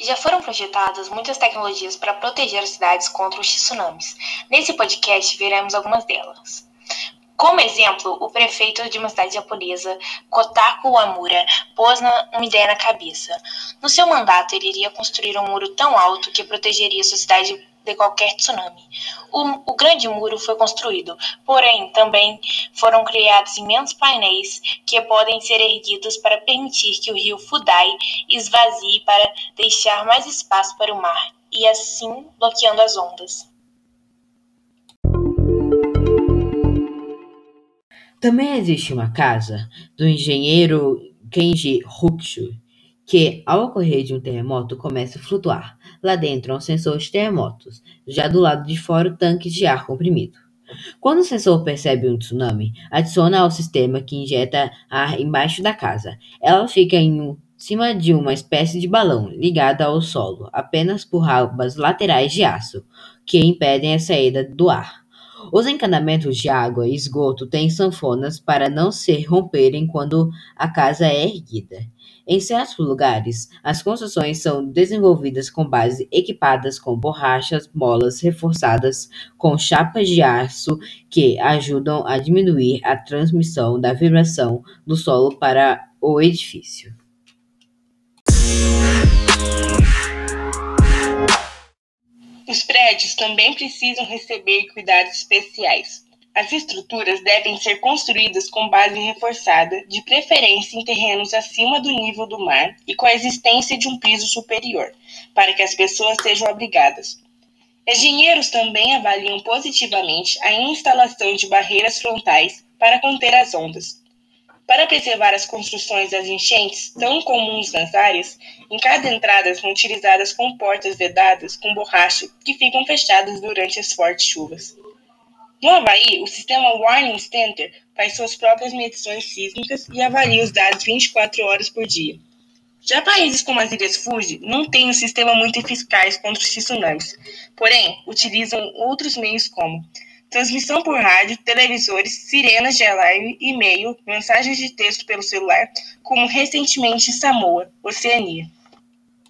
Já foram projetadas muitas tecnologias para proteger as cidades contra os tsunamis. Nesse podcast veremos algumas delas. Como exemplo, o prefeito de uma cidade japonesa, Kotaku Amura, pôs uma ideia na cabeça. No seu mandato, ele iria construir um muro tão alto que protegeria sua cidade de qualquer tsunami. O, o, grande muro foi construído, porém também foram criados imensos painéis que podem ser erguidos para permitir que o rio Fudai esvazie para deixar mais espaço para o mar e assim bloqueando as ondas. Também existe uma casa do engenheiro Kenji Hokushu que, ao ocorrer de um terremoto, começa a flutuar. Lá dentro há um sensor de terremotos, já do lado de fora tanques de ar comprimido. Quando o sensor percebe um tsunami, adiciona ao sistema que injeta ar embaixo da casa. Ela fica em cima de uma espécie de balão ligada ao solo, apenas por rabas laterais de aço, que impedem a saída do ar. Os encanamentos de água e esgoto têm sanfonas para não se romperem quando a casa é erguida. Em certos lugares, as construções são desenvolvidas com bases equipadas com borrachas molas reforçadas com chapas de aço que ajudam a diminuir a transmissão da vibração do solo para o edifício. Prédios também precisam receber cuidados especiais. As estruturas devem ser construídas com base reforçada, de preferência em terrenos acima do nível do mar e com a existência de um piso superior, para que as pessoas sejam abrigadas. Engenheiros também avaliam positivamente a instalação de barreiras frontais para conter as ondas. Para preservar as construções das enchentes, tão comuns nas áreas, em cada entrada são utilizadas com portas vedadas com borracha que ficam fechadas durante as fortes chuvas. No Havaí, o sistema Warning Center faz suas próprias medições sísmicas e avalia os dados 24 horas por dia. Já países como as Ilhas Fuji não têm um sistema muito eficaz contra os tsunamis, porém utilizam outros meios como transmissão por rádio, televisores, sirenas de alarme, e-mail, mensagens de texto pelo celular, como recentemente em Samoa, Oceania.